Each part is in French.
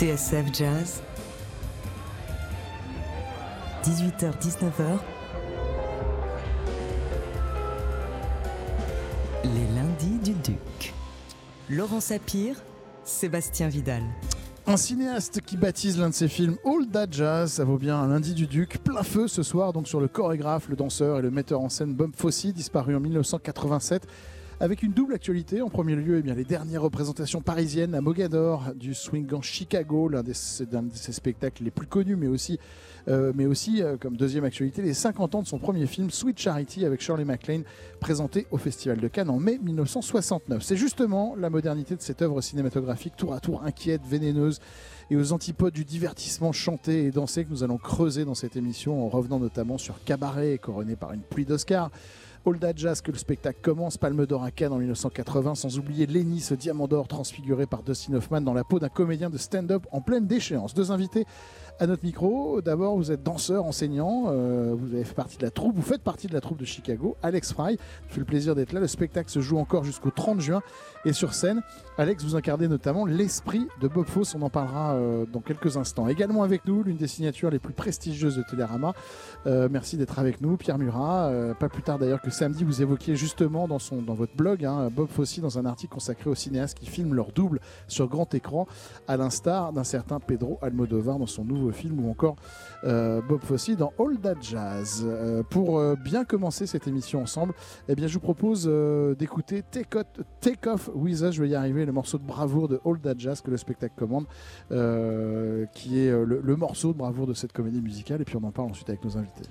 TSF Jazz, 18h-19h, les lundis du Duc. Laurent Sapir, Sébastien Vidal. Un cinéaste qui baptise l'un de ses films All That Jazz, ça vaut bien un lundi du Duc, plein feu ce soir donc sur le chorégraphe, le danseur et le metteur en scène Bob Fosse, disparu en 1987 avec une double actualité. En premier lieu, eh bien, les dernières représentations parisiennes à Mogador du Swingant Chicago, l'un de ses spectacles les plus connus, mais aussi, euh, mais aussi euh, comme deuxième actualité, les 50 ans de son premier film Sweet Charity avec Shirley MacLaine, présenté au Festival de Cannes en mai 1969. C'est justement la modernité de cette œuvre cinématographique, tour à tour inquiète, vénéneuse et aux antipodes du divertissement chanté et dansé que nous allons creuser dans cette émission en revenant notamment sur Cabaret, couronné par une pluie d'Oscars. That Jazz que le spectacle commence, Palme d'Or à Cannes en 1980, sans oublier Lenny, ce diamant d'or transfiguré par Dustin Hoffman dans la peau d'un comédien de stand-up en pleine déchéance. Deux invités à notre micro. D'abord, vous êtes danseur, enseignant, euh, vous avez fait partie de la troupe, vous faites partie de la troupe de Chicago. Alex Fry, fait le plaisir d'être là. Le spectacle se joue encore jusqu'au 30 juin et sur scène. Alex, vous incarnez notamment l'esprit de Bob Fosse, on en parlera euh, dans quelques instants. Également avec nous, l'une des signatures les plus prestigieuses de Télérama. Euh, merci d'être avec nous, Pierre Murat. pas plus tard d'ailleurs que samedi, vous évoquiez justement dans, son, dans votre blog hein, Bob Fosse dans un article consacré aux cinéastes qui filment leur double sur grand écran, à l'instar d'un certain Pedro Almodovar dans son nouveau film ou encore euh, Bob Fosse dans All That Jazz. Euh, pour euh, bien commencer cette émission ensemble, eh bien, je vous propose d'écouter Take, Off With Us, je vais y arriver, le morceau de bravoure de All That Jazz que le spectacle commande, qui est le morceau de bravoure de cette comédie musicale, et puis on en parle ensuite avec nos invités.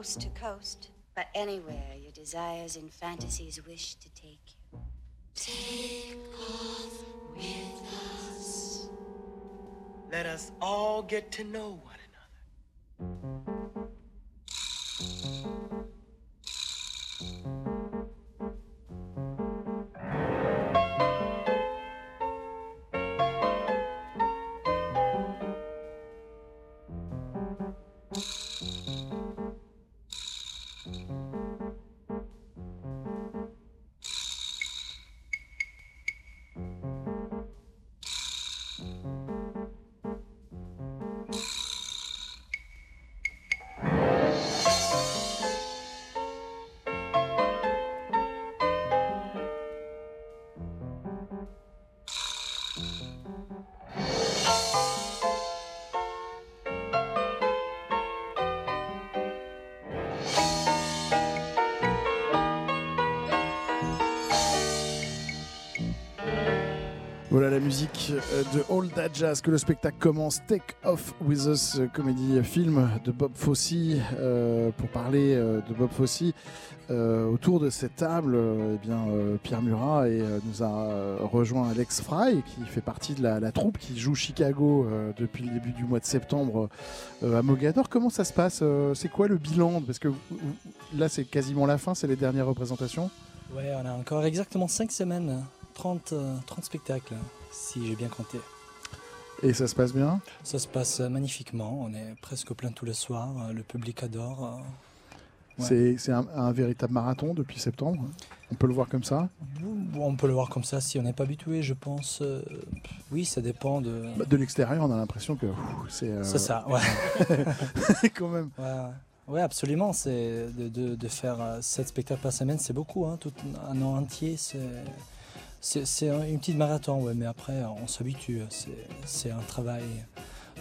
coast to coast, but anywhere your desires and fantasies wish to take you. Take off with us. Let us all get to know one another. Voilà la musique euh, de All That Jazz que le spectacle commence. Take Off With Us, euh, comédie euh, film de Bob Fosse. Pour parler de Bob Fosse, autour de cette table, eh bien, Pierre Murat et, nous a rejoint Alex Fry, qui fait partie de la, troupe qui joue Chicago depuis le début du mois de septembre à Mogador. Comment ça se passe C'est quoi le bilan? Parce que là, c'est quasiment la fin, c'est les dernières représentations. Ouais, on a encore exactement 5 semaines, 30, euh, 30 spectacles, si j'ai bien compté. Et ça se passe bien? Ça se passe euh, magnifiquement, on est presque plein tous les soirs, euh, le public adore. Ouais. C'est un, un véritable marathon depuis septembre? On peut le voir comme ça? On peut le voir comme ça si on n'est pas habitué, je pense. euh, oui, ça dépend de. Bah, De l'extérieur, on a l'impression que c'est. euh, C'est ça, ouais. quand même. Ouais, ouais. Ouais, absolument. C'est de, de, de faire 7 spectacles par semaine, c'est beaucoup. Hein, tout un an entier, c'est c'est c'est un- une petite marathon. Ouais, mais après, on s'habitue. C'est c'est un travail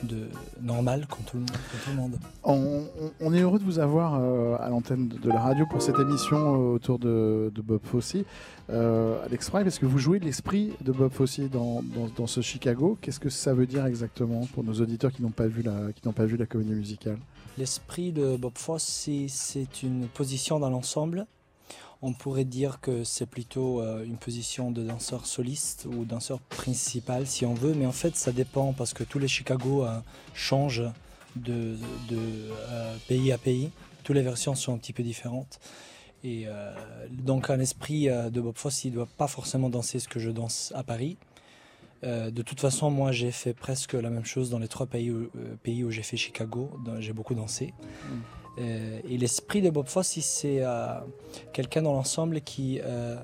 de normal comme tout le, monde- comme tout le monde. On, est heureux de vous avoir euh, à l'antenne de, de la radio pour cette émission euh, autour de, de Bob Fosse. Euh, Alex Fry, parce que vous jouez l'esprit de Bob Fosse dans, dans, dans ce Chicago? Qu'est-ce que ça veut dire exactement pour nos auditeurs qui n'ont pas vu la, qui n'ont pas vu la comédie musicale? L'esprit de Bob Fosse, c'est une position dans l'ensemble. On pourrait dire que c'est plutôt euh, une position de danseur soliste ou danseur principal si on veut, mais en fait ça dépend parce que tous les Chicago euh, changent de, euh, pays à pays. Toutes les versions sont un petit peu différentes. Et donc un esprit de Bob Fosse, il ne doit pas forcément danser ce que je danse à Paris. De toute façon, moi j'ai fait presque la même chose dans les trois pays où, j'ai fait Chicago. J'ai beaucoup dansé. Euh, et l'esprit de Bob Fosse, c'est euh, quelqu'un dans l'ensemble qui euh,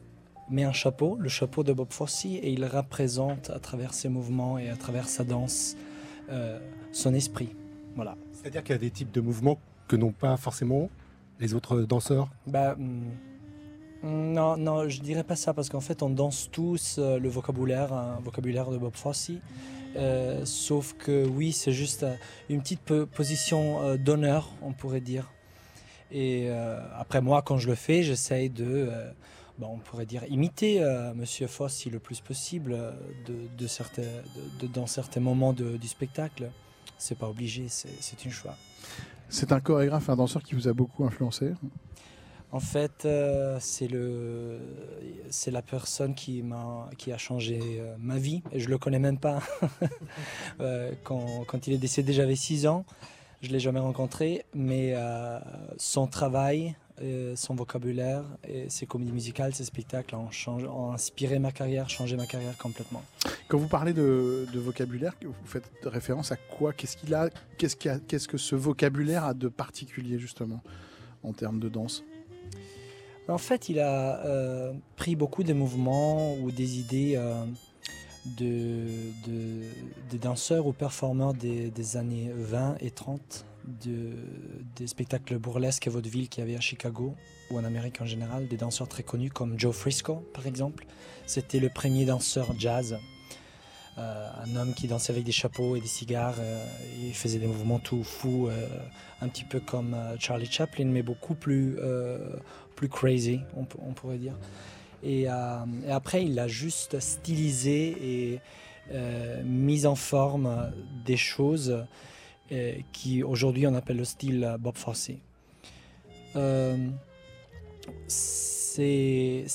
met un chapeau, le chapeau de Bob Fosse, et il représente à travers ses mouvements et à travers sa danse euh, son esprit. Voilà. C'est-à-dire qu'il y a des types de mouvements que n'ont pas forcément les autres danseurs? Bah, hum, non, non, je dirais pas ça parce qu'en fait, on danse tous euh, le vocabulaire, un vocabulaire de Bob Fosse. Euh, sauf que oui, c'est juste euh, une petite po- position euh, d'honneur, on pourrait dire. Et après moi, quand je le fais, j'essaye de, on pourrait dire, imiter euh, Monsieur Fosse le plus possible dans certains moments du spectacle. C'est pas obligé, c'est une choix. C'est un chorégraphe, un danseur qui vous a beaucoup influencé? En fait, euh, c'est la personne qui m'a, qui a changé euh, ma vie. Je le connais même pas. Euh, quand, quand il est décédé, j'avais 6 ans. Je l'ai jamais rencontré, mais son travail, son vocabulaire, et ses comédies musicales, ses spectacles ont, inspiré ma carrière, changé ma carrière complètement. Quand vous parlez de, vocabulaire, vous faites référence à quoi? Qu'est-ce qu'il a- qu'est-ce que ce vocabulaire a de particulier justement en termes de danse? En fait, il a euh, pris beaucoup de mouvements ou des idées euh, de, danseurs ou performeurs des, années 20 et 30, de, des spectacles burlesques et vaudeville qu'il y avait à Chicago ou en Amérique en général, des danseurs très connus comme Joe Frisco par exemple. C'était le premier danseur jazz. Euh, un homme qui dansait avec des chapeaux et des cigares, il faisait des mouvements tout fous, un petit peu comme Charlie Chaplin, mais beaucoup plus plus crazy, on, pourrait dire. Et, euh, et après, il a juste stylisé et euh, mis en forme des choses euh, qui aujourd'hui on appelle le style Bob Fosse. C'est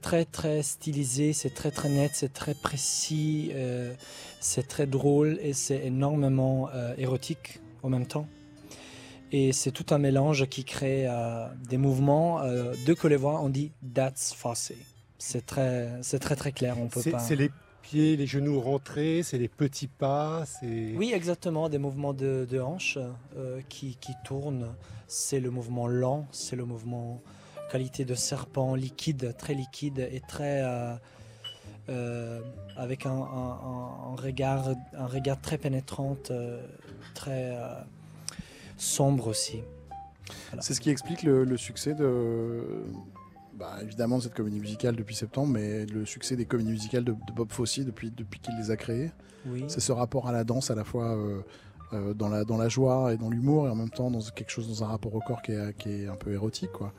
très très stylisé, c'est très très net, c'est très précis, c'est très drôle et c'est énormément érotique en même temps. Et c'est tout un mélange qui crée euh, des mouvements. Euh, les voix, on dit That's Fosse. C'est très, c'est très très clair. On peut C'est pas. c'est les pieds, les genoux rentrés, c'est les petits pas, c'est... Oui, exactement, des mouvements de, de hanches euh, qui, qui tournent. C'est le mouvement lent, c'est le mouvement qualité de serpent, liquide, très liquide et très... euh, avec un, un- un- un regard, un regard très pénétrant, euh, très euh, sombre aussi. Voilà. C'est ce qui explique le, le succès de. bah, évidemment, de cette comédie musicale depuis septembre, mais le succès des comédies musicales de, de Bob Fosse depuis, depuis qu'il les a créées. Oui. C'est ce rapport à la danse, à la fois euh, euh, dans, la, dans la joie et dans l'humour, et en même temps dans quelque chose, dans un rapport au corps qui est, qui est un peu érotique. Quoi.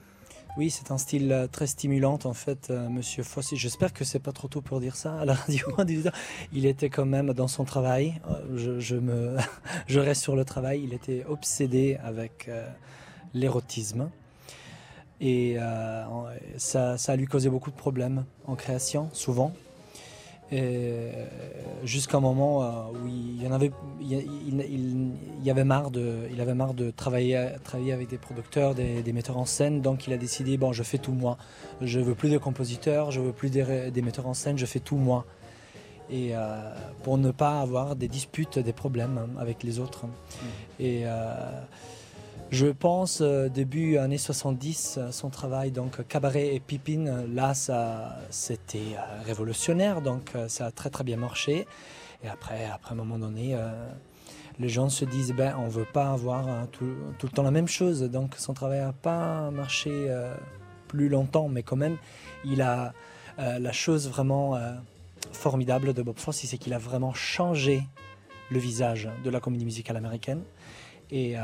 Oui, c'est un style euh, très stimulant en fait, euh, Monsieur Fossé. J'espère que c'est pas trop tôt pour dire ça à la radio. il était quand même dans son travail. euh, Je, reste sur le travail. Il était obsédé avec euh, l'érotisme et ça, ça lui causé beaucoup de problèmes en création, souvent. Et, euh, Jusqu'à un moment où il y en avait, il, il- il- il y avait marre de, il avait marre de travailler, travailler avec des producteurs, des, des metteurs en scène. Donc il a décidé bon, je fais tout moi. Je veux plus de compositeurs, je veux plus des, metteurs en scène, je fais tout moi. Et euh, pour ne pas avoir des disputes, des problèmes hein, avec les autres. Et euh, je pense, euh, début années 70, euh, son travail, donc Cabaret et Pipine, euh, là, ça, c'était euh, révolutionnaire, donc euh, ça a très très bien marché. Et après, après un moment donné, euh, les gens se disent, ben, on veut pas avoir hein, tout, le temps la même chose, donc son travail n'a pas marché euh, plus longtemps, mais quand même, il a euh, la chose vraiment euh, formidable de Bob Fosse, c'est qu'il a vraiment changé le visage de la comédie musicale américaine et, euh,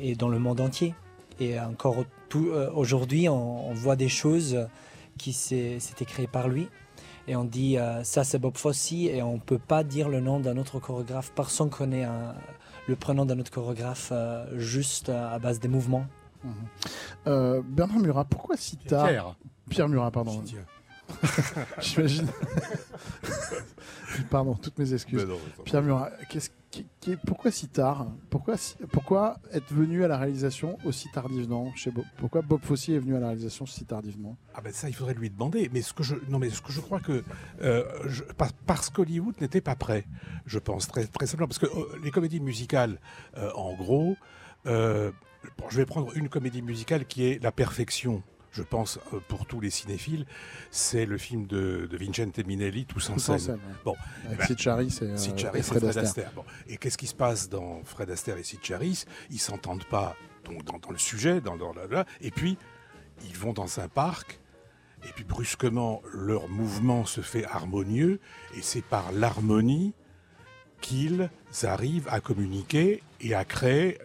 et dans le monde entier. Et encore euh, aujourd'hui, on, on voit des choses qui s'étaient créées par lui. Et on dit, euh, ça c'est Bob Fosse, et on ne peut pas dire le nom d'un autre chorégraphe parce qu'on connaît un- le prénom d'un autre chorégraphe euh, juste à base des mouvements. Euh, Bernard Murat, pourquoi si tard Pierre. Pierre Murat, pardon. J'imagine. pardon, toutes mes excuses. Non, Pierre Murat, qu'est-ce pourquoi si tard? Pourquoi, être venu à la réalisation aussi tardivement Pourquoi Bob Fosse est venu à la réalisation si tardivement? Ah ben ça, il faudrait lui demander. Mais ce que je, non, mais ce que je crois que euh, parce n'était pas prêt, je pense très simplement parce que euh, les comédies musicales, euh, en gros, je vais prendre une comédie musicale qui est la perfection. Je pense euh, pour tous les cinéphiles, c'est le film de, de Vincente Minelli, Tous en scène. ouais. Bon, Avec ben, Fred Fred Astaire. Astaire. Bon. Et qu'est-ce qui se passe dans Fred Astaire et Sid Charisse? Ils s'entendent pas donc, dans, dans le sujet, dans, dans la- et puis ils vont dans un parc, et puis brusquement leur mouvement se fait harmonieux, et c'est par l'harmonie qu'ils arrivent à communiquer et à créer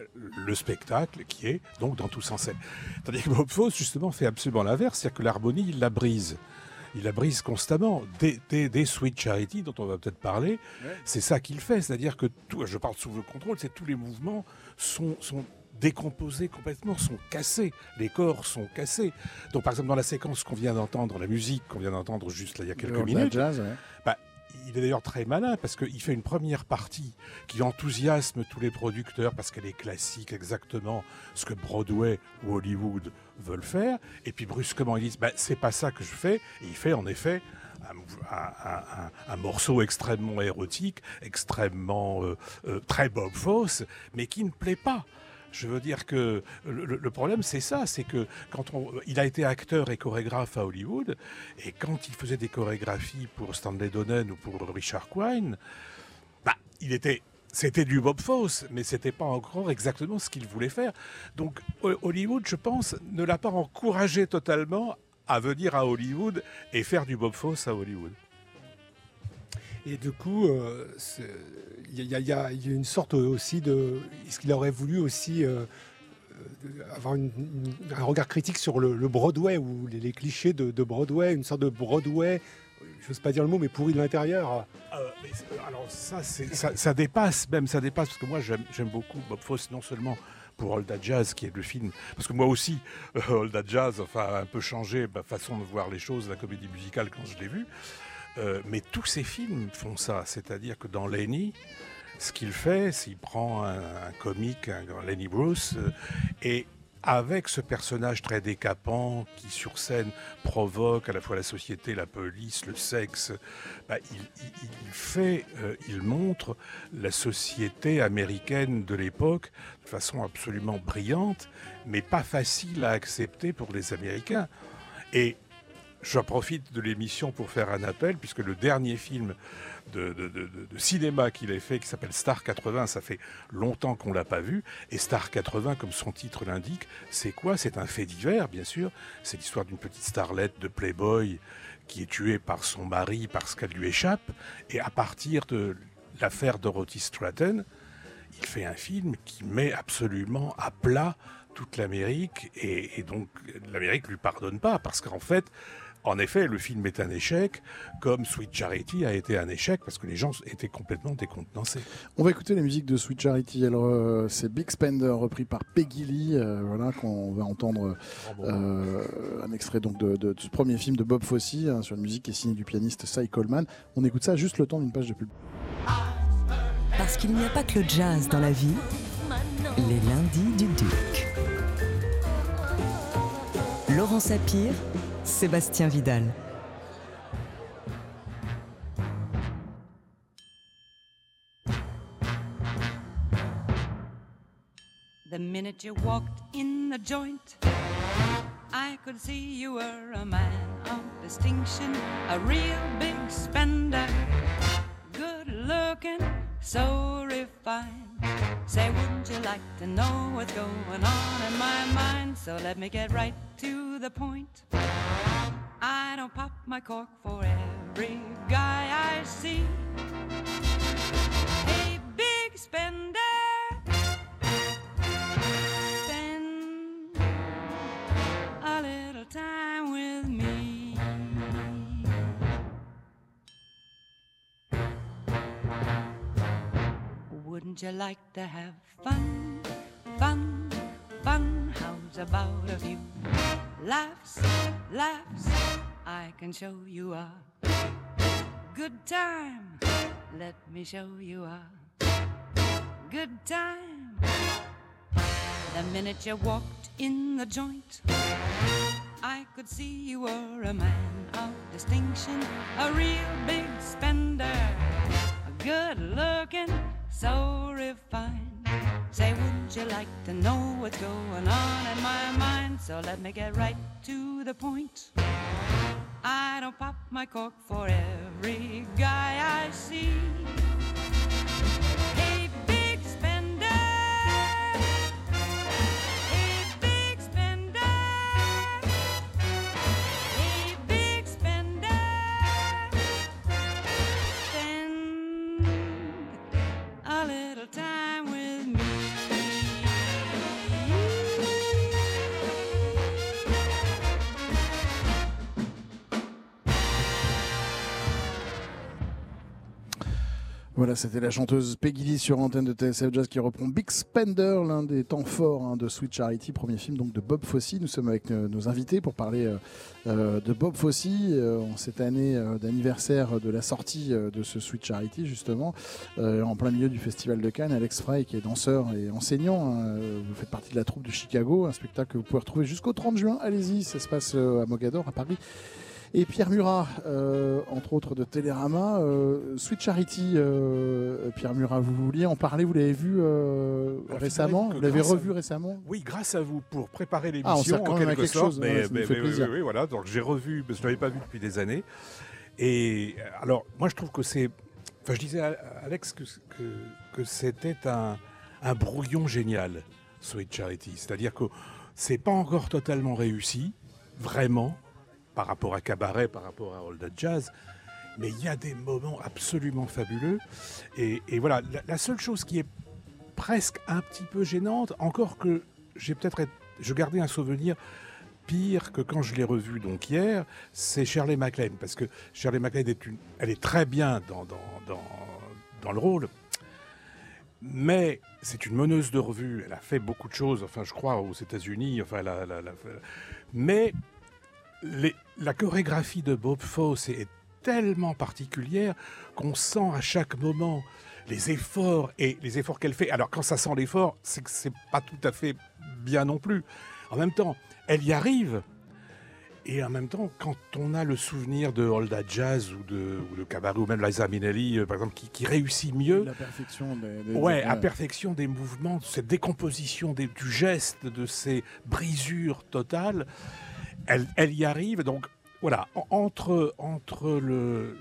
le spectacle qui est donc dans Tous en scène. Tandis que Bob Fosse, justement, fait absolument l'inverse, c'est-à-dire que l'harmonie, il la brise. Il la brise constamment. Dès, dès- dès Sweet Charity, dont on va peut-être parler, c'est ça qu'il fait. C'est-à-dire que, tout, je parle sous le contrôle, c'est tous les mouvements sont, sont décomposés complètement, sont cassés. Les corps sont cassés. Donc, par exemple, dans la séquence qu'on vient d'entendre, la musique qu'on vient d'entendre juste là, il y a quelques minutes, Jazz, ouais. bah, il est d'ailleurs très malin parce qu'il fait une première partie qui enthousiasme tous les producteurs parce qu'elle est classique, exactement ce que Broadway ou Hollywood veulent faire. Et puis brusquement, ils disent bah, c'est pas ça que je fais. Et il fait en effet un, morceau extrêmement érotique, extrêmement euh, euh, très Bob Fosse, mais qui ne plaît pas. Je veux dire que le, problème, c'est ça, c'est que quand on, il a été acteur et chorégraphe à Hollywood, et quand il faisait des chorégraphies pour Stanley Donen ou pour Richard Quine, bah, il était, c'était du Bob Fosse, mais c'était pas encore exactement ce qu'il voulait faire. Donc Ho- Hollywood, je pense, ne l'a pas encouragé totalement à venir à Hollywood et faire du Bob Fosse à Hollywood. Et du coup, il y, a- une sorte aussi de. Est-ce qu'il aurait voulu aussi euh, euh, avoir un regard critique sur le, Broadway ou les, clichés de, Broadway, une sorte de Broadway, je n'ose pas dire le mot, mais pourri de l'intérieur? Euh, alors ça, ça, dépasse même, ça dépasse parce que moi j'aime beaucoup Bob Fosse non seulement pour That Jazz qui est le film, parce que moi aussi That Jazz, enfin a un peu changé ma façon de voir les choses, la comédie musicale quand je l'ai vue, Euh, mais tous ces films font ça, c'est-à-dire que dans Lenny, ce qu'il fait, c'est qu'il prend un, comique, un, Lenny Bruce, euh, et avec ce personnage très décapant qui sur scène provoque à la fois la société, la police, le sexe, bah, il fait, euh, il montre la société américaine de l'époque de façon absolument brillante, mais pas facile à accepter pour les Américains. Et je profite de l'émission pour faire un appel, puisque le dernier film de, cinéma qu'il ait fait, qui s'appelle Star 80, ça fait longtemps qu'on l'a pas vu. Et Star 80, comme son titre l'indique, c'est quoi? C'est un fait divers, bien sûr. C'est l'histoire d'une petite starlette de Playboy qui est tuée par son mari parce qu'elle lui échappe. Et à partir de l'affaire Dorothy Stratton, il fait un film qui met absolument à plat toute l'Amérique et, et donc l'Amérique lui pardonne pas parce qu'en fait, en effet, le film est un échec, comme Sweet Charity a été un échec parce que les gens étaient complètement décontenancés. On va écouter les musiques de Sweet Charity. Alors, euh, c'est Big Spender repris par Peggy Lee, euh, voilà, qu'on va entendre euh, un extrait donc de, de- de ce premier film de Bob Fosse hein, sur une musique qui est signée du pianiste Cy Coleman. On écoute ça juste le temps d'une page de pub. Parce qu'il n'y a pas que le jazz dans la vie, les lundis du Duc. Laurent Sapir, Sébastien Vidal. The minute you walked in the joint, I could see you were a man of distinction, a real big spender, good looking, so refined. Say, wouldn't you like to know what's going on in my mind? So let me get right to the point. I don't pop my cork for every guy I see. Hey, big spender. Wouldn't you like to have fun, fun, fun? How's about a few laughs, laughs? I can show you a good time. Let me show you a good time. The minute you walked in the joint, I could see you were a man of distinction, a real big spender, A good looking, so refined. Say, wouldn't you like to know what's going on in my mind? So let me get right to the point. I don't pop my cork for every guy I see. Voilà, c'était la chanteuse Peggy Lee sur antenne de TSF Jazz qui reprend Big Spender, l'un des temps forts hein, de Sweet Charity, premier film donc de Bob Fosse. Nous sommes avec euh, nos invités pour parler euh, euh, de Bob Fosse en cette année d'anniversaire de la sortie de ce Sweet Charity justement, en plein milieu du Festival de Cannes. Alex Frey qui est danseur et enseignant, hein, vous faites partie de la troupe de Chicago, un spectacle que vous pouvez retrouver jusqu'au 30 juin. Allez-y, ça se passe à Mogador, à Paris. Et Pierre Murat, euh, entre autres de Télérama, euh, Sweet Charity, euh, Pierre Murat, vous vouliez en parler, vous l'avez vu Alors, récemment, vous l'avez à revu récemment? Oui, grâce à vous pour préparer Ah, on l'émission sert quand en quelque quelque sorte. chose, ouais, ça nous fait oui, voilà. Donc j'ai revu, parce que je ne l'avais pas vu depuis des années. Et alors, moi, je trouve que c'est. Enfin, je disais à à Alex que, que, que c'était un, un brouillon génial, Sweet Charity. C'est-à-dire que c'est pas encore totalement réussi, vraiment, par rapport à Cabaret, par rapport à All That Jazz. Mais il y a des moments absolument fabuleux. Et, voilà, la, seule chose qui est presque un petit peu gênante, encore que j'ai peut-être. Je gardais un souvenir pire que quand je l'ai revu donc hier, c'est Shirley MacLaine. Parce que Shirley MacLaine, est une, elle est très bien dans, dans, dans, le rôle. Mais c'est une meneuse de revue. Elle a fait beaucoup de choses, enfin, je crois, aux États-Unis. Enfin, Mais les- la chorégraphie de Bob Fosse est tellement particulière qu'on sent à chaque moment les efforts et les efforts qu'elle fait. Alors quand ça sent l'effort, c'est que c'est pas tout à fait bien non plus. en même temps, elle y arrive. Et en même temps, quand on a le souvenir de Holda Jazz ou de, ou de Cabaret ou même Liza Minnelli, euh, par exemple, qui, qui réussit mieux, La perfection des, des- Ouais, des- à perfection des mouvements, de cette décomposition des- du geste, de ces brisures totales, elle, y arrive. Donc voilà, en- entre,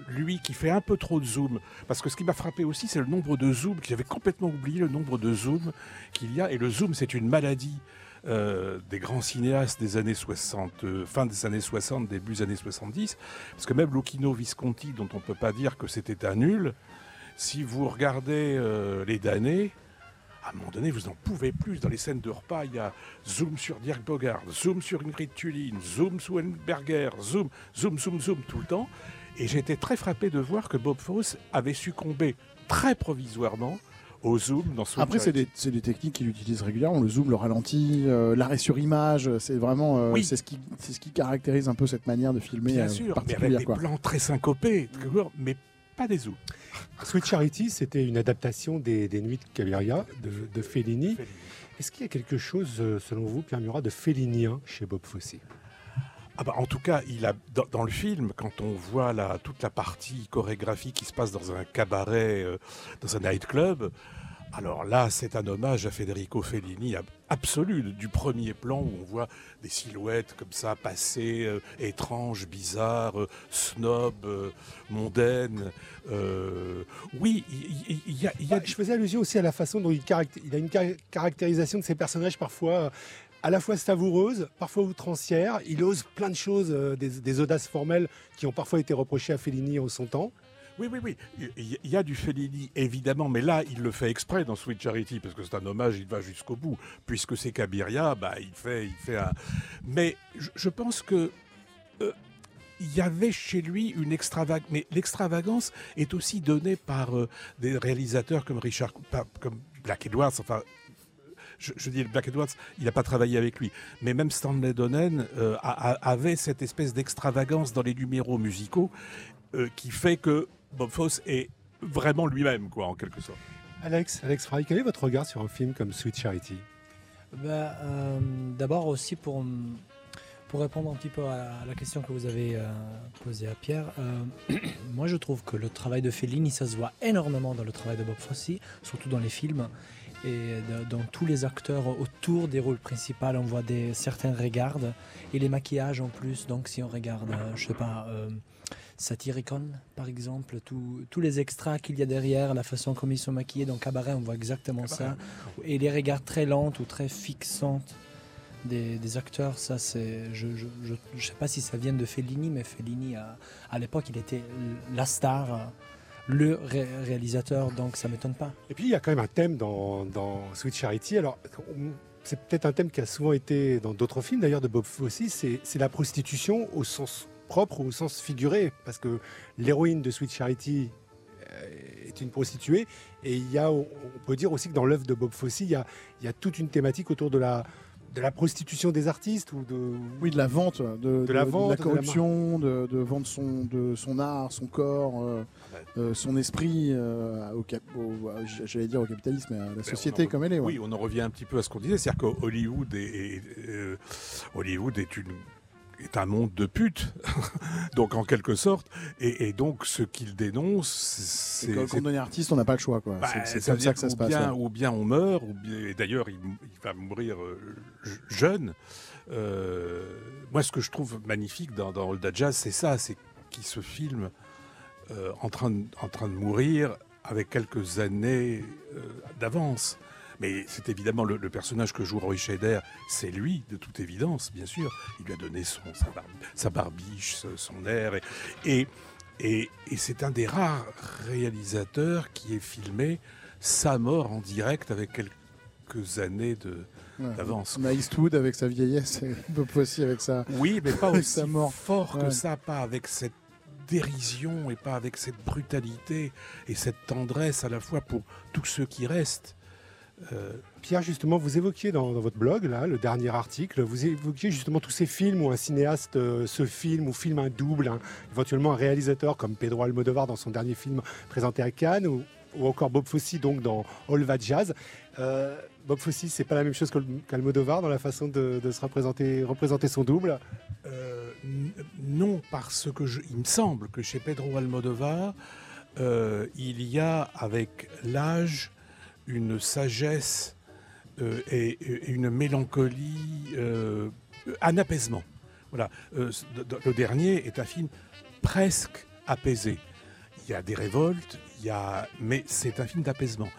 lui qui fait un peu trop de zoom, parce que ce qui m'a frappé aussi, c'est le nombre de zooms, j'avais complètement oublié le nombre de zooms qu'il y a. Et le zoom, c'est une maladie. euh, des grands cinéastes des années 60, euh, fin des années 60, début des années 70, parce que même Lucchino Visconti, dont on ne peut pas dire que c'était un nul, si vous regardez euh, les damnés, à un moment donné, vous n'en pouvez plus. Dans les scènes de repas, il y a zoom sur Dirk Bogard, zoom sur Ingrid Tulin, zoom sur Weinberger, zoom, zoom, zoom, zoom tout le temps. Et j'étais très frappé de voir que Bob Fosse avait succombé très provisoirement au zoom dans son Après, c'est des, techniques qu'il utilise régulièrement. Le zoom, le ralenti, euh, l'arrêt sur image. C'est vraiment euh, Oui. c'est ce, qui, c'est ce qui caractérise un peu cette manière de filmer Bien euh, sûr, mais avec des quoi. plans très syncopés, mais pas des zooms. Sweet Charity, c'était une adaptation des, des Nuits de Cabiria de, de Fellini. Est-ce qu'il y a quelque chose, euh, selon vous, Pierre Murat, de fellinien chez Bob Fosse? Ah bah, en tout cas, il a, dans, dans le film, quand on voit la, toute la partie chorégraphique qui se passe dans un cabaret, euh, dans un nightclub, alors là, c'est un hommage à Federico Fellini ab- absolu, du premier plan où on voit des silhouettes comme ça passer, euh, étranges, bizarres, euh, snob, euh, mondaines. oui, il- y, a... Je faisais allusion aussi à la façon dont il, a une car- caractérisation de ses personnages parfois à la fois savoureuse, parfois outrancière. Il ose plein de choses, des, des audaces formelles qui ont parfois été reprochées à Fellini en son temps. Oui, oui, oui. Il y a du Fellini, évidemment, mais là, il le fait exprès dans Sweet Charity, parce que c'est un hommage, il va jusqu'au bout. Puisque c'est Cabiria, bah, il, fait, il fait un. Mais je, pense que. euh, il y avait chez lui une extravagance, mais l'extravagance est aussi donnée par euh, des réalisateurs comme Richard, comme Black Edwards, enfin, je, dis Black Edwards, il n'a pas travaillé avec lui, mais même Stanley Donen euh, avait cette espèce d'extravagance dans les numéros musicaux qui fait que Bob Fosse est vraiment lui-même, quoi, en quelque sorte. Alex, Alex Fry, quel est votre regard sur un film comme Sweet Charity? Ben, euh, D'abord aussi pour, pour répondre un petit peu à la question que vous avez euh, posée à Pierre, euh, moi je trouve que le travail de Fellini, ça se voit énormément dans le travail de Bob Fosse, surtout dans les films. Et dans tous les acteurs autour des rôles principaux, on voit des, certains regards et les maquillages en plus. Donc si on regarde, je sais pas, euh, Satyricon par exemple, tous- tous les extras qu'il y a derrière, la façon comme ils sont maquillés dans Cabaret, on voit exactement ça. Et les regards très lentes ou très fixantes des, des acteurs, ça c'est. Je, je, je, je sais pas si ça vient de Fellini, mais Fellini, à, à l'époque, il était la star, le ré- réalisateur, donc ça m'étonne pas. Et puis il y a quand même un thème dans, dans Sweet Charity. Alors, c'est peut-être un thème qui a souvent été dans d'autres films d'ailleurs de Bob Fosse, c'est la prostitution au sens propre ou au sens figuré. Parce que l'héroïne de Sweet Charity euh, est une prostituée. Et il y a, on peut dire aussi que dans l'œuvre de Bob Fosse, il y a, il y a toute une thématique autour de la, de la prostitution des artistes ou de. Oui, de la vente, de, De la vente, de la corruption, de, de vendre son, de son art, son corps, euh, euh, son esprit, euh, au, cap- au- j'allais dire au capitalisme, à la Mais société comme elle est. ouais. Oui, on en revient un petit peu à ce qu'on disait, c'est-à-dire qu'Hollywood est, est- euh, Hollywood est une est un monde de putes, donc en quelque sorte, et, et donc ce qu'il dénonce, C'est quand on est artiste, on n'a pas le choix. quoi. bah, C'est- comme ça que ça se passe. bien, ouais. ou bien on meurt, ou bien, et d'ailleurs il, il va mourir euh, je- jeune. Euh, moi, ce que je trouve magnifique dans, dans Old Jazz, c'est ça, c'est qu'il se filme euh, en, train de, en train de mourir avec quelques années euh, d'avance. Mais c'est évidemment le, le personnage que joue Roy Scheider, c'est lui, de toute évidence, bien sûr. Il lui a donné son, sa, bar- sa barbiche, ce- son air. Et, et, et- et c'est un des rares réalisateurs qui ait filmé sa mort en direct avec quelques années de, Ouais. d'avance. On a Eastwood avec sa vieillesse et Bob Fosse avec sa. Oui, mais pas aussi sa mort. fort que Ouais. ça, pas avec cette dérision et pas avec cette brutalité et cette tendresse à la fois pour tous ceux qui restent. Euh, Pierre, justement, vous évoquiez dans, votre blog, là, le dernier article, vous évoquiez justement tous ces films où un cinéaste euh, se filme ou filme un double, éventuellement un réalisateur comme Pedro Almodovar dans son dernier film présenté à Cannes, ou, encore Bob Fosse donc dans All That Jazz. Euh, Bob Fosse, c'est pas la même chose qu'Almodovar dans la façon de, se représenter, son double? Euh, non, parce que il me semble que chez Pedro Almodovar, il y a avec l'âge une sagesse euh, et, et une mélancolie, euh, un apaisement. Voilà. Euh, le dernier est un film presque apaisé. Il y a des révoltes, il y a, mais c'est un film d'apaisement.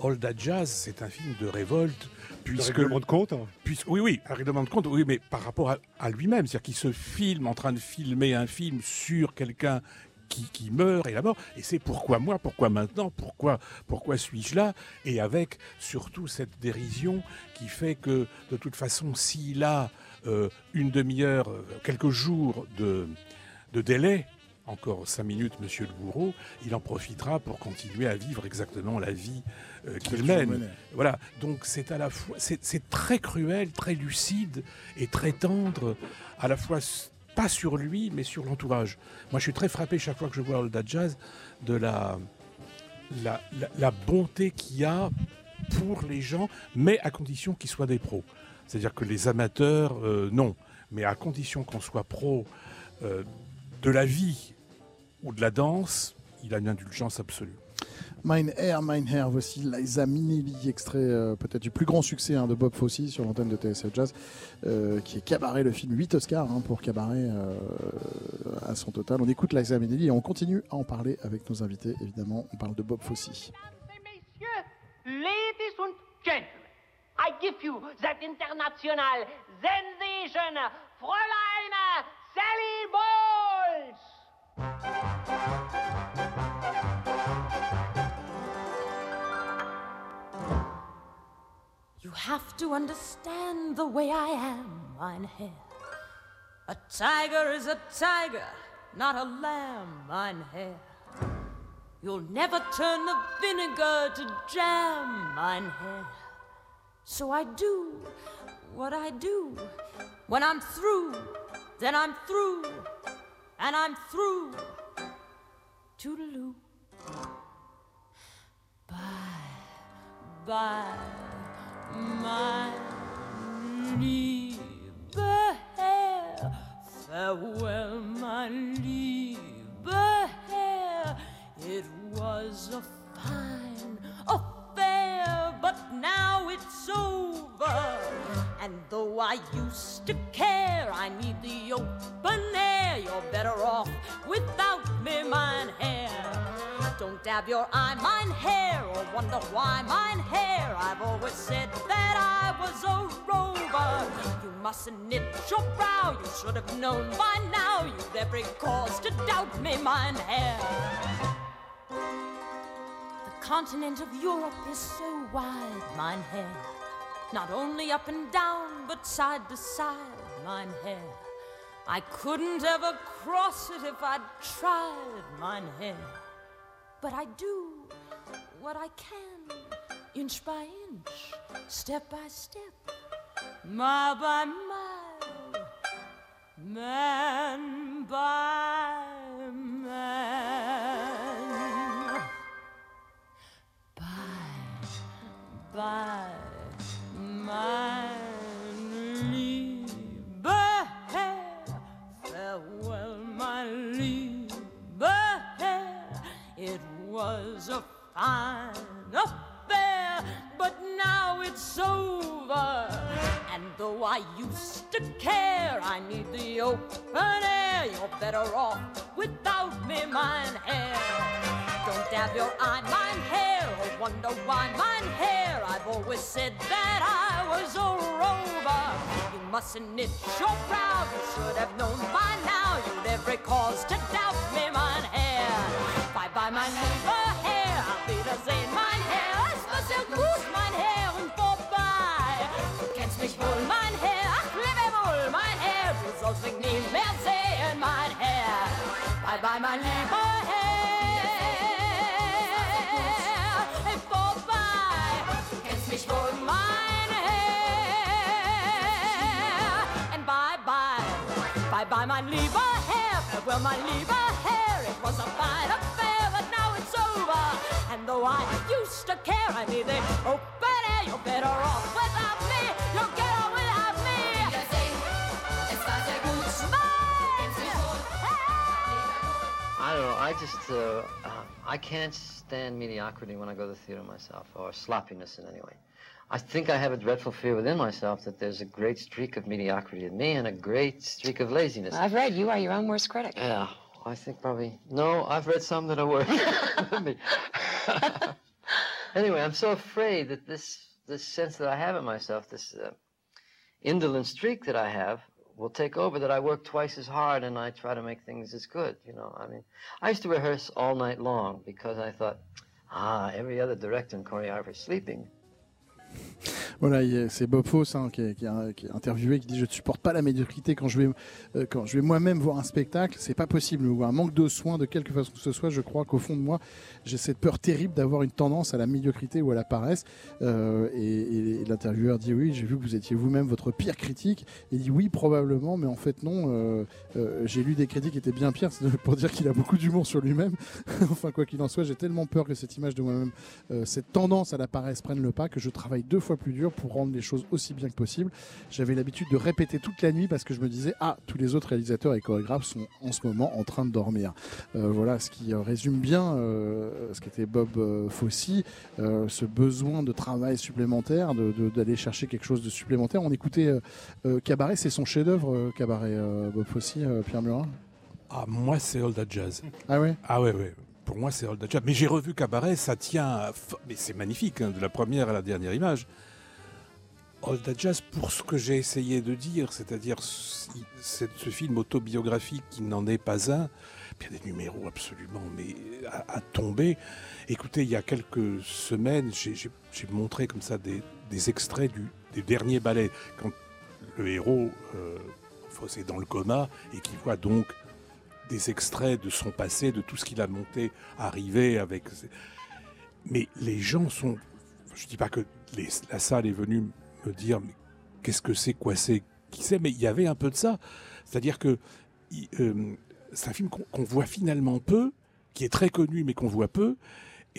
All That Jazz, c'est un film de révolte, puisque règlement de compte. Puisque- oui, oui, un règlement de compte, oui, mais par rapport à, à lui-même, c'est-à-dire qu'il se filme en train de filmer un film sur quelqu'un qui, qui meurt et la mort, et c'est pourquoi moi, pourquoi maintenant, pourquoi, pourquoi suis-je là, et avec surtout cette dérision qui fait que de toute façon, s'il a euh, une demi-heure, euh, quelques jours de, de délai, encore cinq minutes, monsieur le bourreau, il en profitera pour continuer à vivre exactement la vie euh, qu'il mène. Voilà, donc c'est à la fois, c'est très cruel, très lucide et très tendre, à la fois pas sur lui, mais sur l'entourage. Moi, je suis très frappé chaque fois que je vois That Jazz de la bonté qu'il y a pour les gens, mais à condition qu'ils soient des pros. C'est-à-dire que les amateurs, euh, non, mais à condition qu'on soit pro euh, de la vie ou de la danse, il a une indulgence absolue. Mine Air, Mine Hair, voici Liza Minnelli, extrait euh, peut-être du plus grand succès hein, de Bob Fosse sur l'antenne de TSF Jazz, euh, qui est Cabaret, le film 8 Oscars hein, pour Cabaret euh, à son total. On écoute Liza Minnelli et on continue à en parler avec nos invités, évidemment. On parle de Bob Fosse. Sensation, Fräulein Sally! Have to understand the way I am, mein Herr. A tiger is a tiger, not a lamb, mein Herr. You'll never turn the vinegar to jam, mein Herr. So I do what I do. When I'm through, then I'm through, and I'm through. Toodaloo. Bye, bye, my liebe Herr. Farewell, my liebe Herr. It was a fine affair, but now it's over. And though I used to care, I need the open air. You're better off without me, mine hair. Don't dab your eye, mine hair, or wonder why mine hair. I've always said that I was a rover. You mustn't knit your brow, you should have known by now. You'd every cause to doubt me, mine hair. The continent of Europe is so wide, mine hair. Not only up and down, but side to side, mine hair. I couldn't ever cross it if I'd tried, mine hair. But I do what I can, inch by inch, step by step, mile by mile, man by man. Bye, bye, mein was a fine affair, but now it's over. And though I used to care, I need the open air. You're better off without me, mine hair. Don't dab your eye, mine hair, or wonder why mine hair. I've always said that I was a rover. You mustn't knit your brow, you should have known by now. You'd every cause to doubt me, mine hair. Bye, mein lieber Herr, auf Wiedersehen, mein Herr. Es war sehr gut, mein Herr, und vorbei. Du kennst mich wohl, mein Herr, ach, lebe wohl, mein Herr. Du sollst mich nie mehr sehen, mein Herr. Bye bye, mein lieber Herr. Hey, vorbei. Du kennst mich wohl, mein Herr. And bye bye. Bye bye, mein lieber Herr. Farewell, mein lieber Herr. Though I used to care, I need the open You're better off without me. You'll get on without me. I don't know. I just, uh, uh, I can't stand mediocrity when I go to the theater myself, or sloppiness in any way. I think I have a dreadful fear within myself that there's a great streak of mediocrity in me and a great streak of laziness. I've read you are your own worst critic. Yeah, I think probably. No, I've read some that are worse anyway, I'm so afraid that this this sense that I have in myself, this uh, indolent streak that I have, will take over. That I work twice as hard and I try to make things as good. You know, I mean, I used to rehearse all night long because I thought, ah, every other director and choreographer is sleeping. Voilà, c'est Bob Fosse hein, qui, est, interviewé, qui dit Je ne supporte pas la médiocrité quand je vais, euh, vais moi-même voir un spectacle. C'est pas possible. Ou un manque de soins de quelque façon que ce soit. Je crois qu'au fond de moi, j'ai cette peur terrible d'avoir une tendance à la médiocrité ou à la paresse. Euh, et l'intervieweur dit Oui, j'ai vu que vous étiez vous-même votre pire critique. Il dit Oui, probablement, mais en fait, non. Euh, j'ai lu des critiques qui étaient bien pires pour dire qu'il a beaucoup d'humour sur lui-même. enfin, quoi qu'il en soit, j'ai tellement peur que cette image de moi-même, cette tendance à la paresse prenne le pas que je travaille deux fois plus dur pour rendre les choses aussi bien que possible. J'avais l'habitude de répéter toute la nuit parce que je me disais ah tous les autres réalisateurs et chorégraphes sont en ce moment en train de dormir. Euh, voilà ce qui euh, résume bien euh, ce qu'était Bob euh, Fosse, euh, ce besoin de travail supplémentaire, de- de- d'aller chercher quelque chose de supplémentaire. On écoutait Cabaret, c'est son chef-d'œuvre Cabaret Bob Fosse, euh, Pierre Murin? Ah, moi, c'est All That Jazz. Ah ouais? Ah ouais, ouais. Pour moi, c'est That Jazz. Mais j'ai revu Cabaret, ça tient. Mais c'est magnifique, hein, de la première à la dernière image. That Jazz, pour ce que j'ai essayé de dire, c'est-à-dire ce film autobiographique qui n'en est pas un, il y a des numéros absolument mais à, tomber. Écoutez, il y a quelques semaines, j'ai montré comme ça des, extraits du, des derniers ballets, quand le héros euh, dans le coma et qui voit donc des extraits de son passé, de tout ce qu'il a monté, arrivé avec. Mais les gens sont. Je dis pas que la salle est venue me dire qu'est-ce que c'est, quoi c'est, qui c'est, mais il y avait un peu de ça. C'est-à-dire que euh, c'est un film qu'on voit finalement peu, qui est très connu mais qu'on voit peu.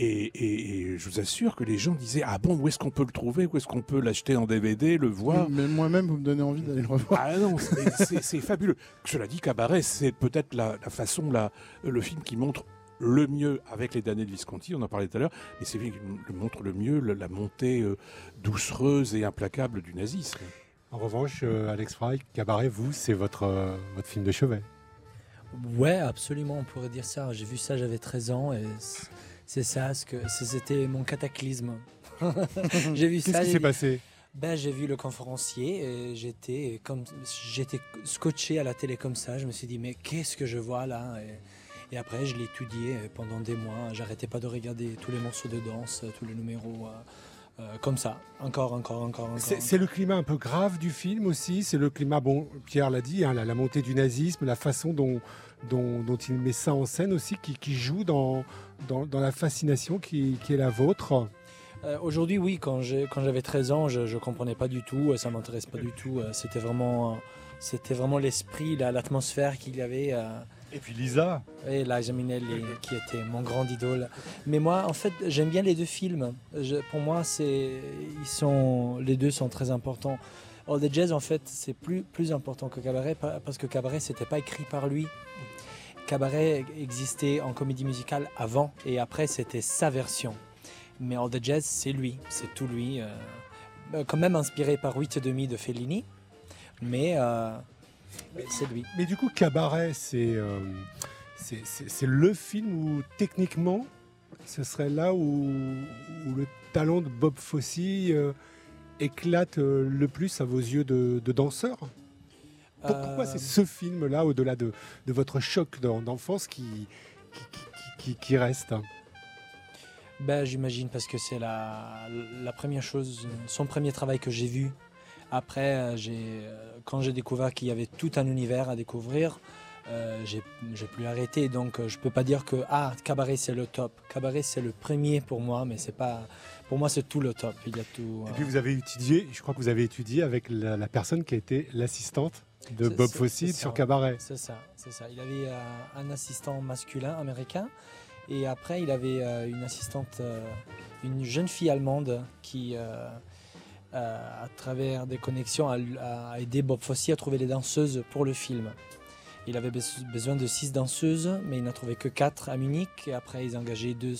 Et, et- et je vous assure que les gens disaient Ah bon, où est-ce qu'on peut le trouver? Où est-ce qu'on peut l'acheter en DVD, le voir? Mais moi-même, vous me donnez envie d'aller le revoir. ah non, c'est- fabuleux. Cela dit, Cabaret, c'est peut-être la, la façon, la, le film qui montre le mieux avec les damnés de Visconti, on en parlait tout à l'heure, mais c'est lui qui montre le mieux la montée euh, doucereuse et implacable du nazisme. En revanche, euh, Alex Fry, Cabaret, vous, c'est votre, euh, votre film de chevet. Ouais, absolument, on pourrait dire ça. J'ai vu ça, j'avais 13 ans et c'est ça, ce que c'était mon cataclysme. j'ai vu Qu'est-ce ça. qui s'est passé? Ben, j'ai vu le conférencier et j'étais comme j'étais scotché à la télé comme ça. Je me suis dit mais qu'est-ce que je vois là? Et, et après je l'ai étudié pendant des mois. J'arrêtais pas de regarder tous les morceaux de danse, tous les numéros euh, euh, comme ça, encore, encore, encore, encore. C'est le climat un peu grave du film aussi. C'est le climat, bon, Pierre l'a dit, hein, la, la montée du nazisme, la façon dont, dont, dont il met ça en scène aussi, qui, qui joue dans, dans, dans la fascination qui, qui est la vôtre. Euh, Aujourd'hui, oui, quand j'avais 13 ans, je ne comprenais pas du tout, ça m'intéresse pas du tout. euh, C'était vraiment, vraiment l'esprit, la- l'atmosphère qu'il y avait. euh, Et puis Lisa. Et Liza Minnelli, qui était mon grand idole. Mais moi, en fait, j'aime bien les deux films. Pour moi, ils sont, les deux sont très importants. All the Jazz, en fait, c'est plus, important que Cabaret, pa- parce que Cabaret, c'était pas écrit par lui. Cabaret existait en comédie musicale avant, et après, c'était sa version. Mais All the Jazz, c'est lui, c'est tout lui. euh, quand même inspiré par 8 et demi de Fellini, mais euh, c'est lui. Mais du coup, Cabaret, c'est euh, c'est- le film où techniquement, ce serait là où, où le talent de Bob Fosse euh, éclate euh, le plus à vos yeux de, de danseur? Pour- Pourquoi Euh, c'est ce film-là, au-delà de, de votre choc d'en- d'enfance, qui, qui, qui- qui- qui reste? Ben, j'imagine parce que c'est la, la première chose, son premier travail que j'ai vu. Après, euh, euh, quand j'ai découvert qu'il y avait tout un univers à découvrir, euh, j'ai, plus arrêté. Donc, je peux pas dire que ah, Cabaret c'est le top. Cabaret c'est le premier pour moi, mais c'est pas. Pour moi, c'est tout le top. Il y a tout. Et puis vous avez étudié, je crois que vous avez étudié avec la, la personne qui a été l'assistante de Bob Fosse sur. Cabaret. C'est ça, c'est ça. Il avait euh, un assistant masculin américain Et après, il avait une assistante, une jeune fille allemande qui, euh, à travers des connexions, a, a aidé Bob Fosse à trouver les danseuses pour le film. Il avait bes- besoin de six danseuses, mais il n'a trouvé que quatre à Munich. Après, ils ont engagé deux,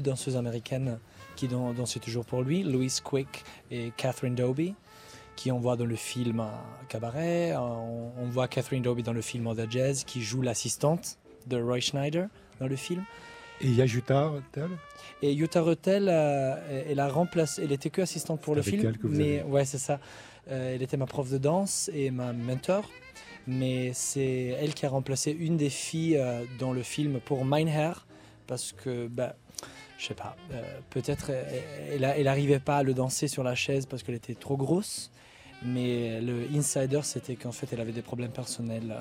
danseuses américaines qui dan- dansaient toujours pour lui, Louise Quick et Catherine Doby, qui on voit dans le film Cabaret. On, voit Catherine Doby dans le film the Jazz, qui joue l'assistante de Roy Schneider dans le film. Et il y a Jutta Et Jutta Reutel, euh, elle a remplacé, elle était que assistante pour le Avec film, elle que vous mais avez- ouais c'est ça. Euh, elle était ma prof de danse et ma mentor, mais c'est elle qui a remplacé une des filles euh, dans le film pour Meinherr parce que bah je sais pas, peut-être elle, elle, elle arrivait pas à le danser sur la chaise parce qu'elle était trop grosse. Mais le insider, c'était qu'en fait, elle avait des problèmes personnels. euh,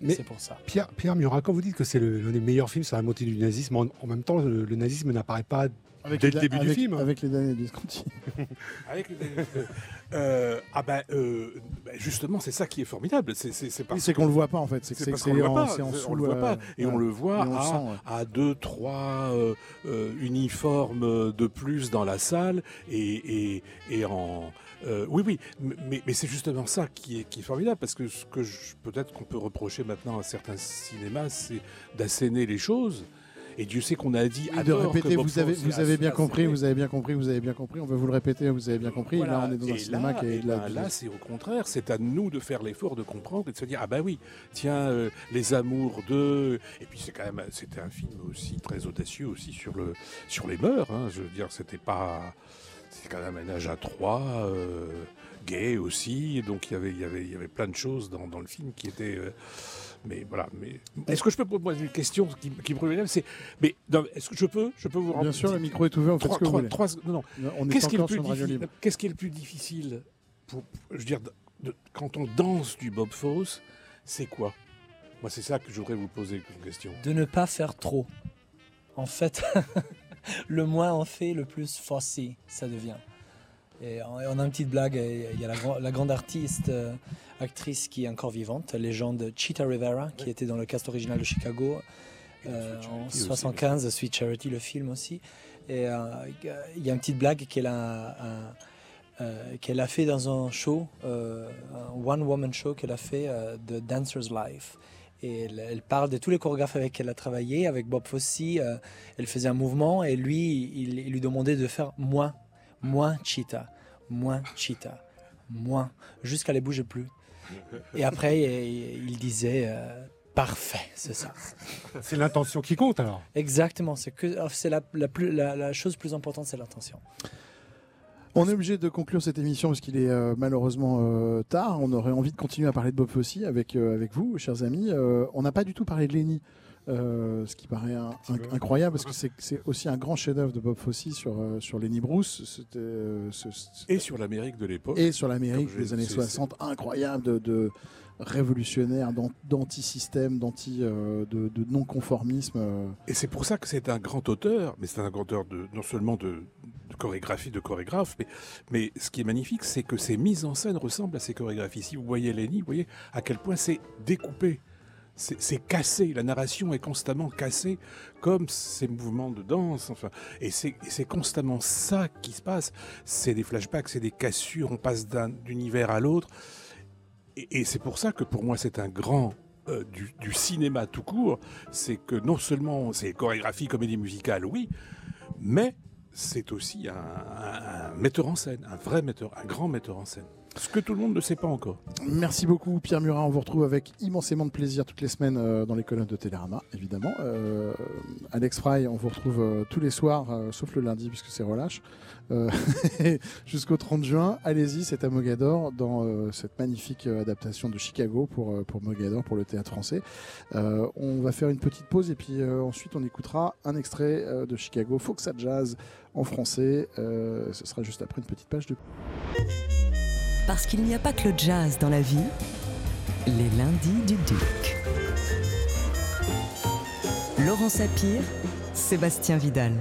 Mais- c'est pour ça. Pierre, Pierre Murat, quand vous dites que c'est l'un des meilleurs films sur la montée du nazisme, en, en même temps, le, le nazisme n'apparaît pas Avec dès les- le début du film. Avec les du Visconti. Avec le- Euh, ah ben, euh, ben, justement, c'est ça qui est formidable. C'est parce Oui, qu'on le voit pas en fait. C'est parce qu'on le voit pas, en sous. on le voit euh, pas, et ouais. on le voit on le à, sent, ouais. à deux, trois euh, euh, uniformes de plus dans la salle et, et, et en euh, oui oui, mais, mais c'est justement ça qui est, qui est formidable parce que ce que peut-être qu'on peut reprocher maintenant à certains cinémas, c'est d'asséner les choses. Et Dieu sait qu'on a dit à de répéter, vous avez, vous avez bien compris, vous avez bien compris, vous avez bien compris. On va vous le répéter, vous avez bien compris. Voilà. Là, on est dans un cinéma là, qui est et de la- ben là, c'est au contraire. C'est à nous de faire l'effort de comprendre et de se dire ah ben oui, tiens, euh, les amours de. Et puis c'est quand même, c'était un film aussi très audacieux aussi sur le sur les mœurs. hein. Je veux dire, c'était pas, c'est quand même un âge à trois. euh, gay aussi, donc il y avait, il y avait, il y avait plein de choses dans, dans le film qui étaient. euh, mais voilà. Mais est-ce que je peux poser une question qui, qui me revient C'est, mais est-ce que je peux, je peux vous Bien rendre- sûr, le micro est ouvert, Trois- ce que vous trois- trois- non, non. On est Qu'est-ce qui. Qu'est-ce qui est le plus difficile pour, je veux dire, de- de- quand on danse du Bob Fosse, c'est quoi? Moi, c'est ça que je voudrais vous poser comme question. de ne pas faire trop. En fait, le moins on fait, le plus forcé ça devient. Et on a une petite blague, il y a la, grand- la grande artiste, euh, actrice qui est encore vivante, légende Cheetah Rivera, qui était dans le cast original de Chicago euh, en aussi, le 75, Sweet Charity, le film aussi. Et euh, il y a une petite blague qu'elle a, euh, qu'elle a fait dans un show, un one-woman show qu'elle a fait de Dancer's Life. Et elle, elle parle de tous les chorégraphes avec qui elle a travaillé, avec Bob Fosse. euh, elle faisait un mouvement et lui, il, il lui demandait de faire moins, moins cheetah, moins cheetah, moins, jusqu'à les bouger plus. Et après, il, il disait euh, parfait, c'est ça. C'est l'intention qui compte alors. Exactement, c'est que c'est la, la, plus, la, la chose plus importante, c'est l'intention. On est obligé de conclure cette émission parce qu'il est euh, malheureusement euh, tard. On aurait envie de continuer à parler de Bob Fosse avec, euh, avec vous, chers amis. On n'a pas du tout parlé de Lenny, ce qui paraît un- un- incroyable parce que c'est- aussi un grand chef-d'œuvre de Bob Fosse sur, sur Lenny Bruce. Et sur l'Amérique de l'époque. et sur l'Amérique des années c'est- 60, incroyable, de, de révolutionnaire, d'an- d'anti-système, d'anti, euh, de, de non-conformisme. Et c'est pour ça que c'est un grand auteur, mais c'est un grand auteur de, non seulement de, chorégraphie, de chorégraphe, mais, mais ce qui est magnifique, c'est que ses mises en scène ressemblent à ses chorégraphies. Si vous voyez Lenny, vous voyez à quel point c'est découpé. C'est cassé, la narration est constamment cassée, comme ces mouvements de danse. Enfin, et c'est constamment ça qui se passe. C'est des flashbacks, c'est des cassures, on passe d'un univers à l'autre. Et, et c'est pour ça que pour moi c'est un grand euh, du, du cinéma tout court. C'est que non seulement c'est chorégraphie, comédie musicale, oui, mais c'est aussi un, metteur en scène, un vrai metteur, un grand metteur en scène. Ce que tout le monde ne sait pas encore. Merci beaucoup Pierre Murat, on vous retrouve avec immensément de plaisir toutes les semaines euh, dans les colonnes de Télérama, évidemment. Euh, Alex Fry, on vous retrouve euh, tous les soirs, sauf le lundi puisque c'est relâche, jusqu'au 30 juin. Allez-y, c'est à Mogador dans cette magnifique adaptation de Chicago pour, pour Mogador, pour le théâtre français. On va faire une petite pause et puis ensuite on écoutera un extrait de Chicago, Foxa Jazz en français. Euh, ce sera juste après une petite page de Parce qu'il n'y a pas que le jazz dans la vie, les lundis du Duc. Laurent Sapir, Sébastien Vidal.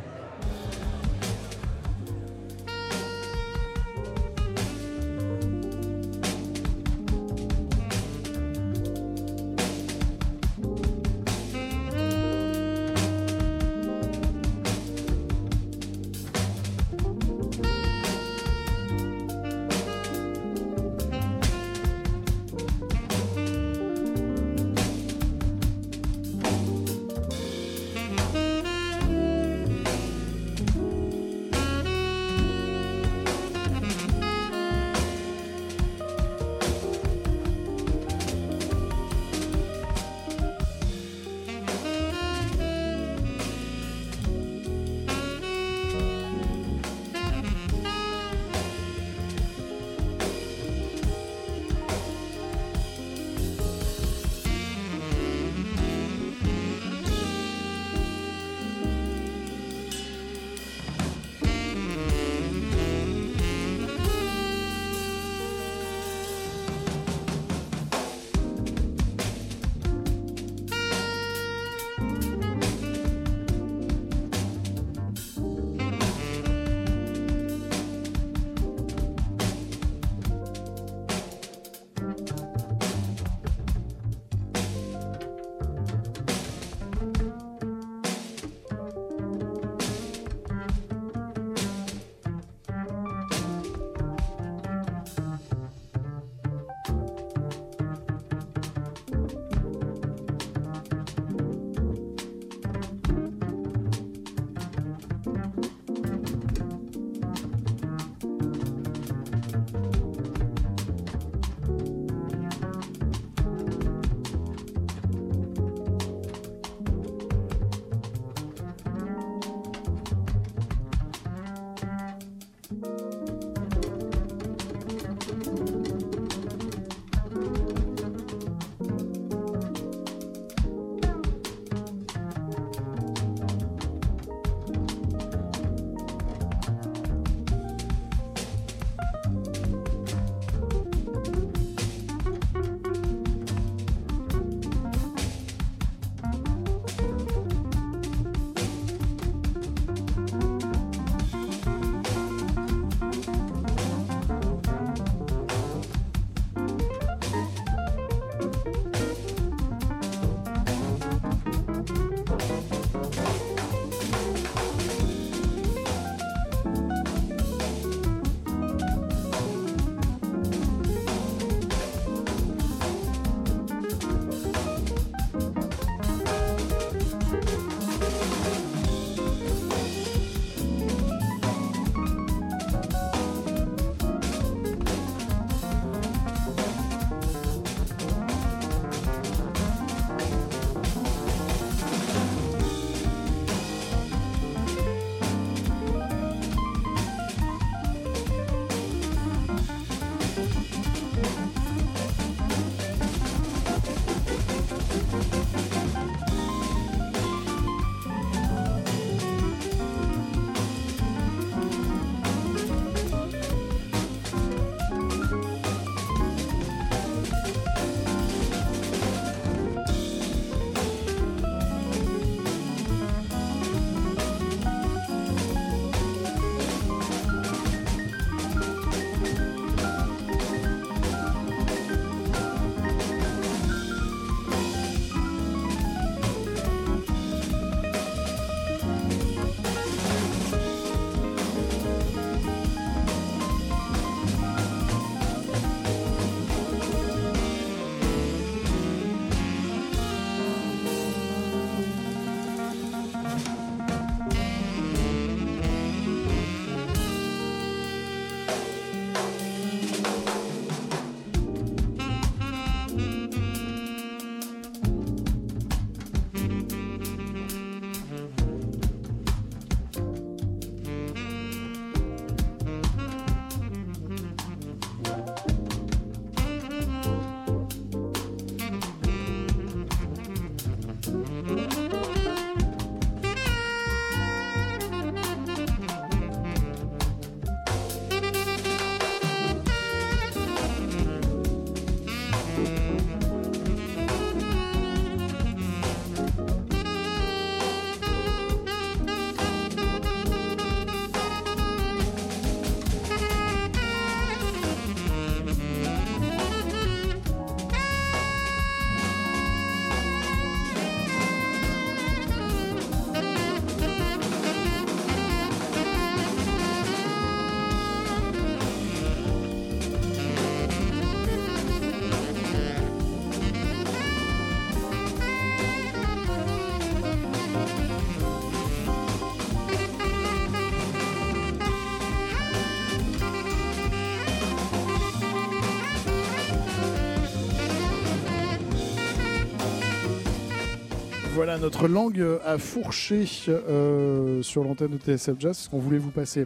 Voilà, notre langue a fourché euh, sur l'antenne de TSF Jazz, parce qu'on voulait vous passer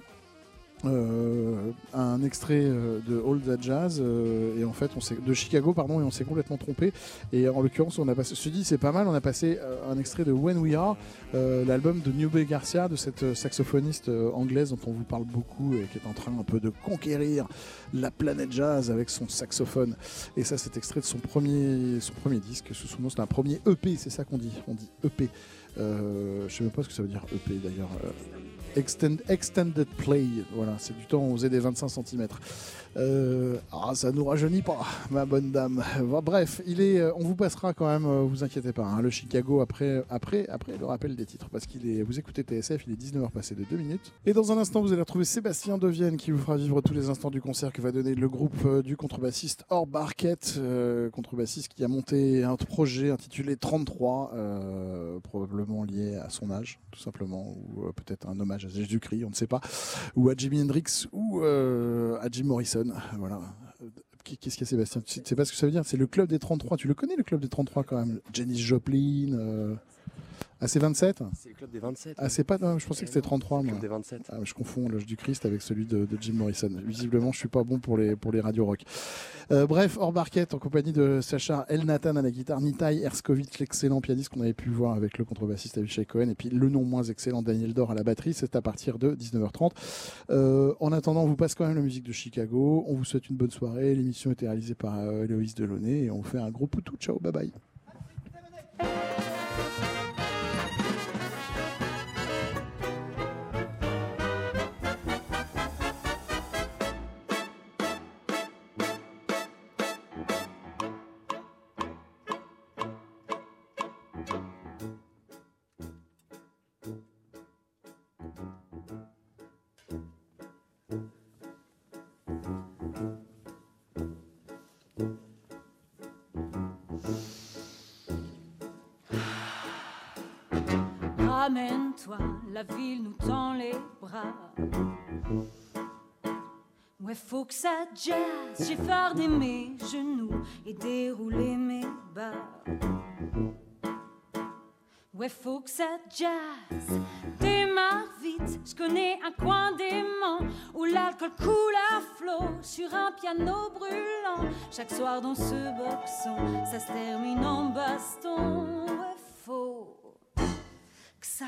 euh, un extrait euh, de All That Jazz euh, et en fait on s'est de Chicago pardon et on s'est complètement trompé. Et en l'occurrence on a passé je dis c'est pas mal on a passé un extrait de When We Are l'album de Nube Garcia de cette saxophoniste anglaise dont on vous parle beaucoup et qui est en train un peu de conquérir la planète jazz avec son saxophone. Et ça c'est extrait de son premier son premier disque sous c'est un premier EP c'est ça qu'on dit on dit EP je sais même pas ce que ça veut dire EP d'ailleurs Extend- extended play, voilà, c'est du temps on faisait des 25 cm. Ah, ça nous rajeunit pas, ma bonne dame. Bref, euh, on vous passera quand même, euh, vous inquiétez pas, hein, le Chicago après, après, après le rappel des titres, parce qu'il est, vous écoutez TSF, il est 19h passé de 2 minutes. Et dans un instant, vous allez retrouver Sébastien Devienne qui vous fera vivre tous les instants du concert que va donner le groupe euh, du contrebassiste Or Barquette, euh, contrebassiste qui a monté un projet intitulé 33, euh, probablement lié à son âge, tout simplement, ou euh, peut-être un hommage à Jésus-Christ, on ne sait pas, ou à Jimi Hendrix, ou euh, à Jim Morrison. Voilà. Euh, Qu'est-ce qu'il y a, Sébastien? Tu sais pas ce que ça veut dire? C'est le club des 33. Tu le connais, le club des 33 quand même? Janis Joplin. Ah, c'est 27 C'est le club des 27. Ah, c'est pas. non, je pensais que c'était 33. Le Moi. club des 27. Ah, je confonds l'âge du Christ avec celui de, de Jim Morrison. Visiblement, je suis pas bon pour les, pour les radios rock. Euh, bref, hors barquette, en compagnie de Sacha El Nathan à la guitare, Nitai Erskovic, l'excellent pianiste qu'on avait pu voir avec le contrebassiste Avishai Cohen, et puis le non moins excellent Daniel Dor à la batterie. C'est à partir de 19h30. Euh, en attendant, on vous passe quand même la musique de Chicago. On vous souhaite une bonne soirée. L'émission était réalisée par euh, Héloïse Delaunay et on vous fait un gros poutou. Ciao, bye bye. La ville nous tend les bras. Ouais, faut que ça jazz. J'ai fardé mes genoux et déroulé mes bas. Ouais, faut que ça jazz. Démarre vite, je connais un coin d'aimant où l'alcool coule à flot sur un piano brûlant. Chaque soir dans ce boxon, ça se termine en baston. Ouais, faut que ça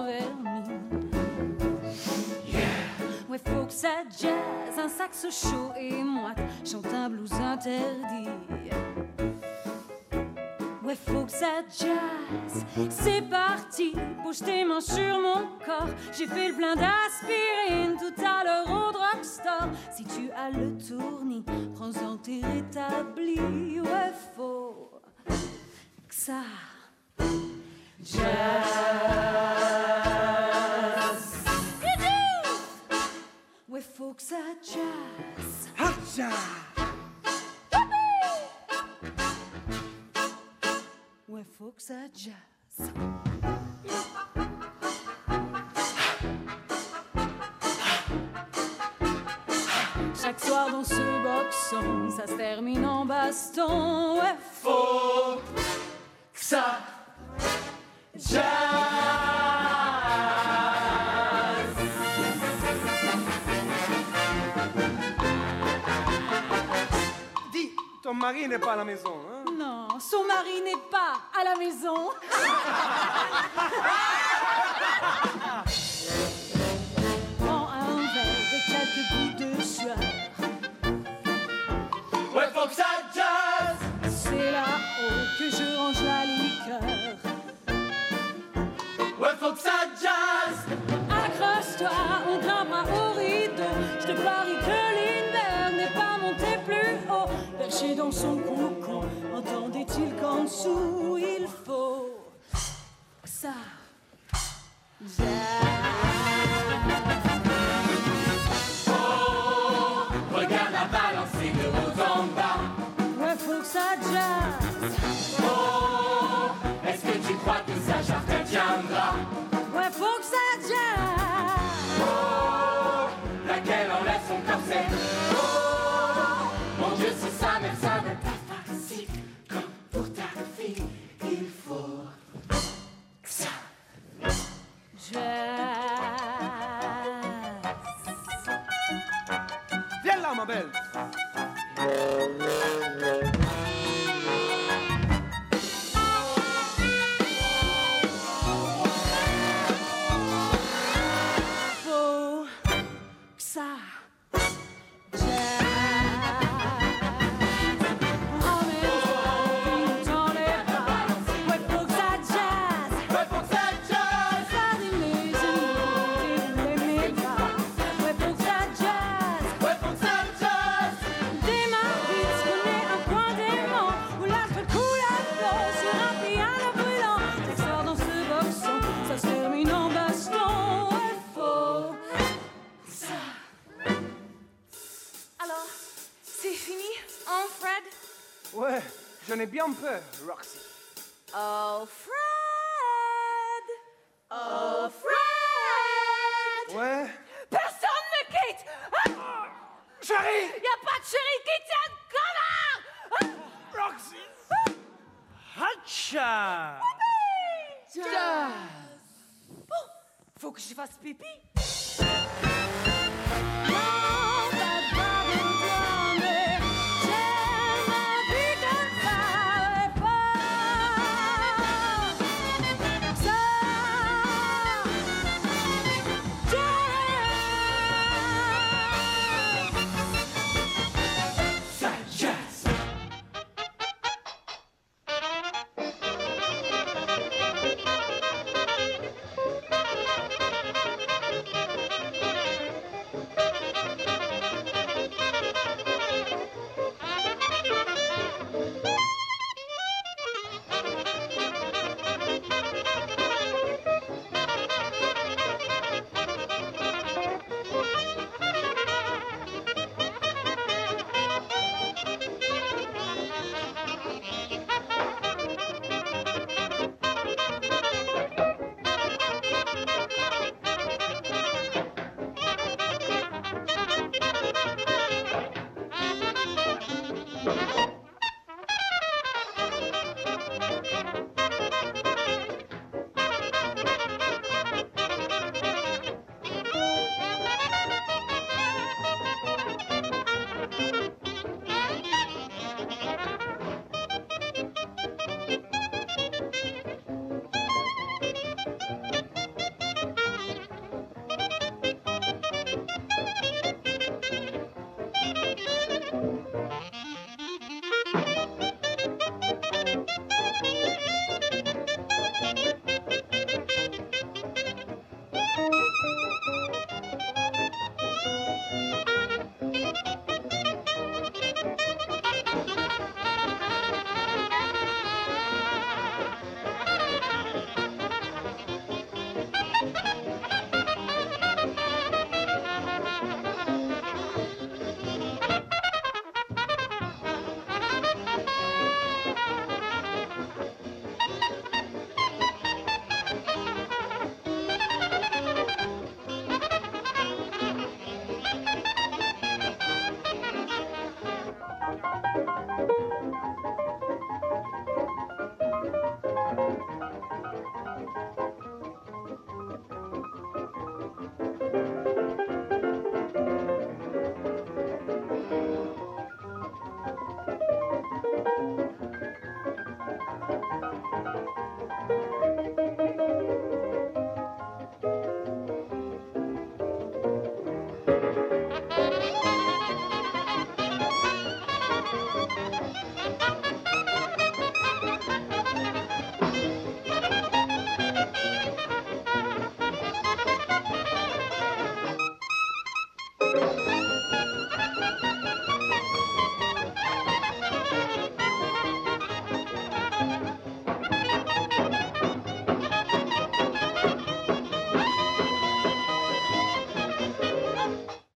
un saxo chaud et moi, chante un blues interdit. Ouais, faut que ça jazz, c'est parti, bouge tes mains sur mon corps. J'ai fait le plein d'aspirine tout à l'heure au drugstore. Si tu as le tournis, prends-en tes rétablis. Ouais, faut que ça jazz. Faut que ça jazz. Ouais, faut que ça jazz. Chaque soir dans ce boxon, ça se termine en baston. Ouais, faut que ça Dis, ton mari n'est pas à la maison, hein? Non, son mari n'est pas à la maison. Prends un verre et quelques gouttes de sueur. Ouais, faut que ça jazz C'est là-haut que je range la liqueur. Ouais, faut que ça jazz Dans son cocon, entendait-il qu'en dessous il faut ça? try. Jazz. Bom, vou que te faço pipi. Ah!